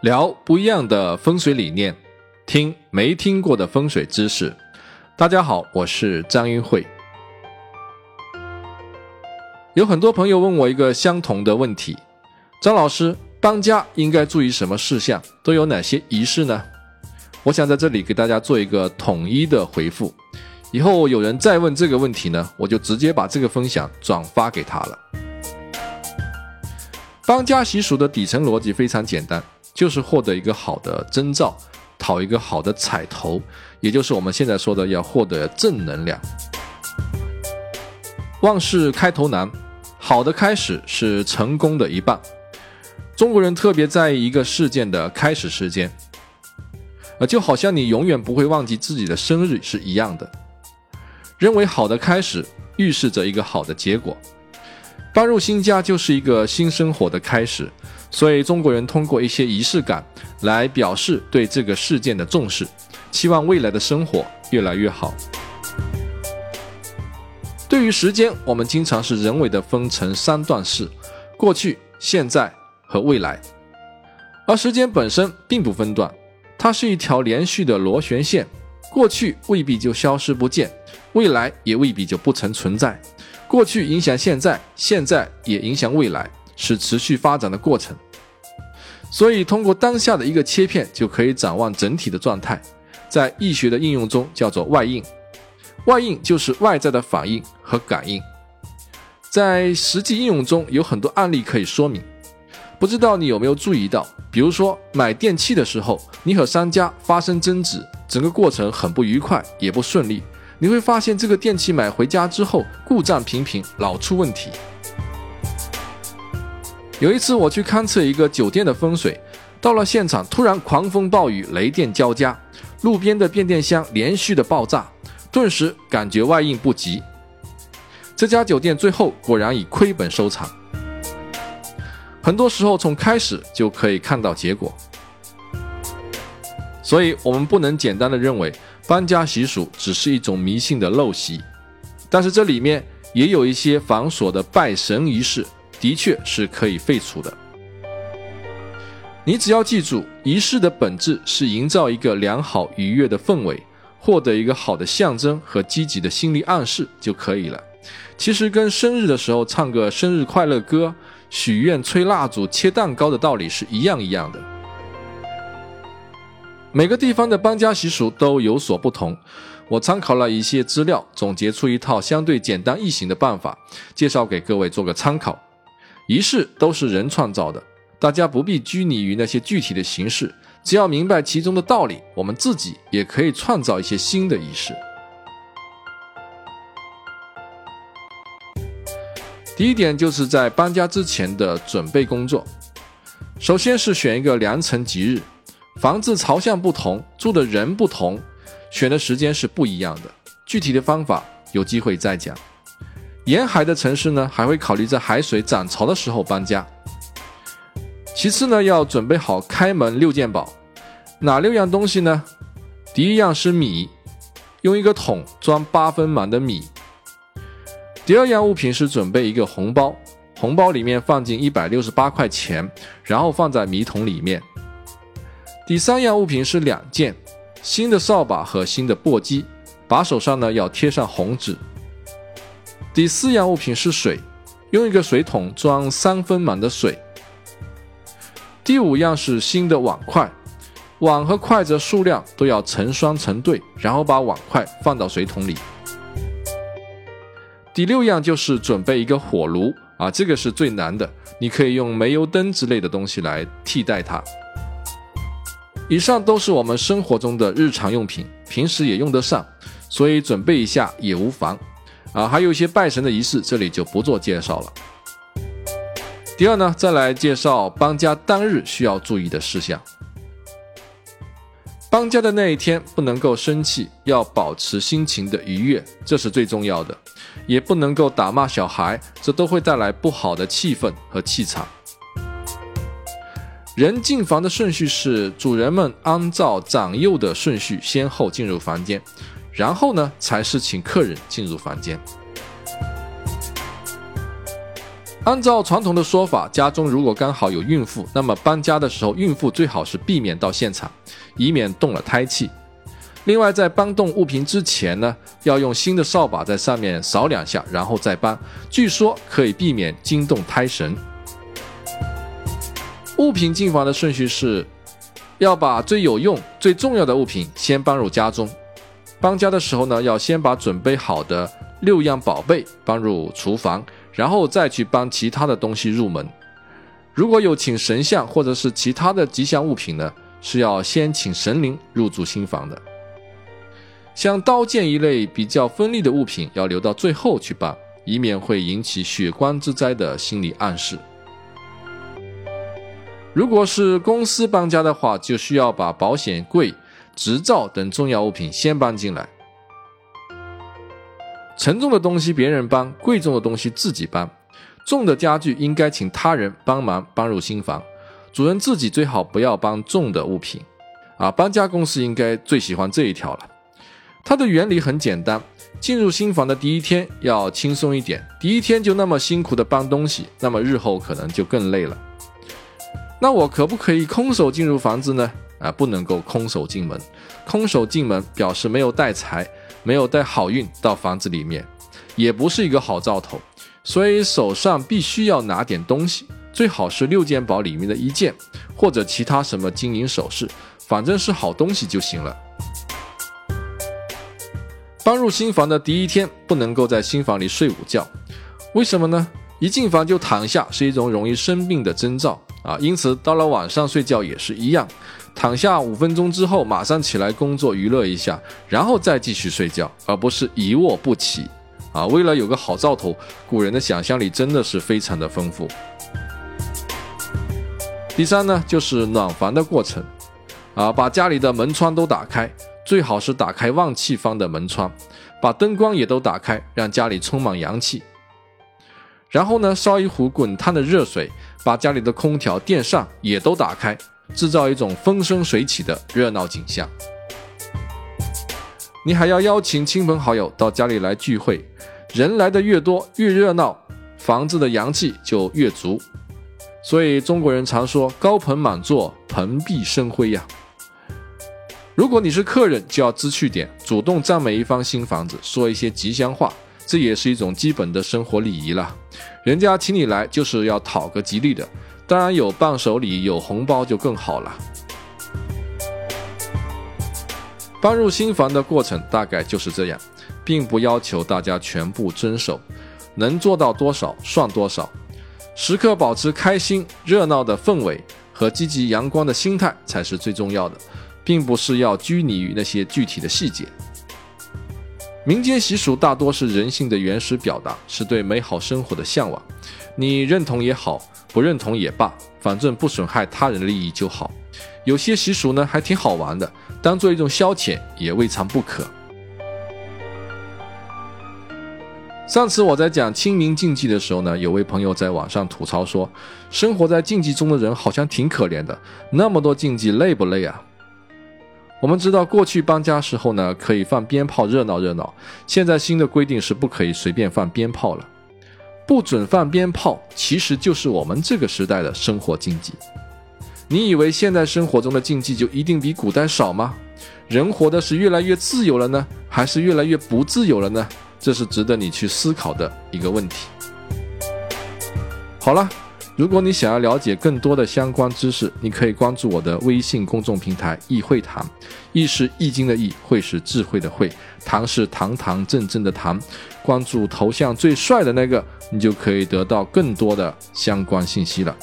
聊不一样的风水理念，听没听过的风水知识。大家好，我是张云慧。有很多朋友问我一个相同的问题：张老师，搬家应该注意什么事项？都有哪些仪式呢？我想在这里给大家做一个统一的回复。以后有人再问这个问题呢，我就直接把这个分享转发给他了。搬家习俗的底层逻辑非常简单。就是获得一个好的征兆，讨一个好的彩头，也就是我们现在说的要获得正能量。万事开头难，好的开始是成功的一半。中国人特别在意一个事件的开始时间，啊，就好像你永远不会忘记自己的生日是一样的。认为好的开始预示着一个好的结果。搬入新家就是一个新生活的开始。所以中国人通过一些仪式感来表示对这个事件的重视，期望未来的生活越来越好。对于时间，我们经常是人为的分成三段式：过去、现在和未来。而时间本身并不分段，它是一条连续的螺旋线，过去未必就消失不见，未来也未必就不曾存在。过去影响现在，现在也影响未来。是持续发展的过程，所以通过当下的一个切片就可以展望整体的状态。在易学的应用中叫做外应，外应就是外在的反应和感应。在实际应用中有很多案例可以说明，不知道你有没有注意到？比如说买电器的时候，你和商家发生争执，整个过程很不愉快，也不顺利。你会发现这个电器买回家之后故障频频，老出问题。有一次我去勘测一个酒店的风水，到了现场突然狂风暴雨，雷电交加，路边的变电箱连续的爆炸，顿时感觉外应不及。这家酒店最后果然以亏本收场。很多时候从开始就可以看到结果，所以我们不能简单的认为搬家习俗只是一种迷信的陋习，但是这里面也有一些繁琐的拜神仪式。的确是可以废除的。你只要记住，仪式的本质是营造一个良好愉悦的氛围，获得一个好的象征和积极的心理暗示就可以了。其实跟生日的时候唱个生日快乐歌、许愿、吹蜡烛、切蛋糕的道理是一样一样的。每个地方的搬家习俗都有所不同，我参考了一些资料，总结出一套相对简单易行的办法，介绍给各位做个参考。仪式都是人创造的，大家不必拘泥于那些具体的形式，只要明白其中的道理，我们自己也可以创造一些新的仪式。第一点就是在搬家之前的准备工作，首先是选一个良辰吉日，房子朝向不同，住的人不同，选的时间是不一样的，具体的方法有机会再讲。沿海的城市呢，还会考虑在海水涨潮的时候搬家。其次呢，要准备好开门六件宝，哪六样东西呢？第一样是米，用一个桶装八分满的米。第二样物品是准备一个红包，红包里面放进一百六十八块钱，然后放在米桶里面。第三样物品是两件新的扫把和新的簸箕，把手上呢要贴上红纸。第四样物品是水，用一个水桶装三分满的水。第五样是新的碗筷，碗和筷子的数量都要成双成对，然后把碗筷放到水桶里。第六样就是准备一个火炉啊，这个是最难的，你可以用煤油灯之类的东西来替代它。以上都是我们生活中的日常用品，平时也用得上，所以准备一下也无妨。啊，还有一些拜神的仪式，这里就不做介绍了。第二呢，再来介绍搬家当日需要注意的事项。搬家的那一天不能够生气，要保持心情的愉悦，这是最重要的。也不能够打骂小孩，这都会带来不好的气氛和气场。人进房的顺序是，主人们按照长幼的顺序先后进入房间。然后呢，才是请客人进入房间。按照传统的说法，家中如果刚好有孕妇，那么搬家的时候，孕妇最好是避免到现场，以免动了胎气。另外，在搬动物品之前呢，要用新的扫把在上面扫两下，然后再搬，据说可以避免惊动胎神。物品进房的顺序是，要把最有用、最重要的物品先搬入家中。搬家的时候呢，要先把准备好的六样宝贝搬入厨房，然后再去搬其他的东西入门。如果有请神像或者是其他的吉祥物品呢，是要先请神灵入住新房的。像刀剑一类比较锋利的物品，要留到最后去搬，以免会引起血光之灾的心理暗示。如果是公司搬家的话，就需要把保险柜、执照等重要物品先搬进来。沉重的东西别人搬，贵重的东西自己搬。重的家具应该请他人帮忙搬入新房，主人自己最好不要搬重的物品。啊，搬家公司应该最喜欢这一条了。它的原理很简单，进入新房的第一天要轻松一点，第一天就那么辛苦的搬东西，那么日后可能就更累了。那我可不可以空手进入房子呢？啊，不能够空手进门，空手进门表示没有带财，没有带好运到房子里面，也不是一个好兆头。所以手上必须要拿点东西，最好是六件宝里面的一件，或者其他什么金银首饰，反正是好东西就行了。搬入新房的第一天，不能够在新房里睡午觉，为什么呢？一进房就躺下是一种容易生病的征兆啊！因此到了晚上睡觉也是一样，躺下五分钟之后马上起来工作娱乐一下，然后再继续睡觉，而不是一卧不起啊！为了有个好兆头，古人的想象力真的是非常的丰富。第三呢，就是暖房的过程啊，把家里的门窗都打开。最好是打开旺气方的门窗，把灯光也都打开，让家里充满阳气。然后呢，烧一壶滚烫的热水，把家里的空调、电扇也都打开，制造一种风生水起的热闹景象。你还要邀请亲朋好友到家里来聚会，人来的越多越热闹，房子的阳气就越足。所以中国人常说“高朋满座，蓬荜生辉”呀。如果你是客人，就要知趣点，主动赞美一方新房子，说一些吉祥话，这也是一种基本的生活礼仪了。人家请你来就是要讨个吉利的，当然有伴手礼、有红包就更好了。搬入新房的过程大概就是这样，并不要求大家全部遵守，能做到多少算多少，时刻保持开心、热闹的氛围和积极阳光的心态才是最重要的。并不是要拘泥于那些具体的细节。民间习俗大多是人性的原始表达，是对美好生活的向往。你认同也好，不认同也罢，反正不损害他人利益就好。有些习俗呢还挺好玩的，当做一种消遣也未尝不可。上次我在讲清明禁忌的时候呢，有位朋友在网上吐槽说，生活在禁忌中的人好像挺可怜的，那么多禁忌累不累啊？我们知道过去搬家时候呢，可以放鞭炮热闹热闹。现在新的规定是不可以随便放鞭炮了，不准放鞭炮，其实就是我们这个时代的生活禁忌。你以为现在生活中的禁忌就一定比古代少吗？人活的是越来越自由了呢，还是越来越不自由了呢？这是值得你去思考的一个问题。好了。如果你想要了解更多的相关知识，你可以关注我的微信公众平台“易会堂”，易是易经的易，会是智慧的会，堂是堂堂正正的堂。关注头像最帅的那个，你就可以得到更多的相关信息了。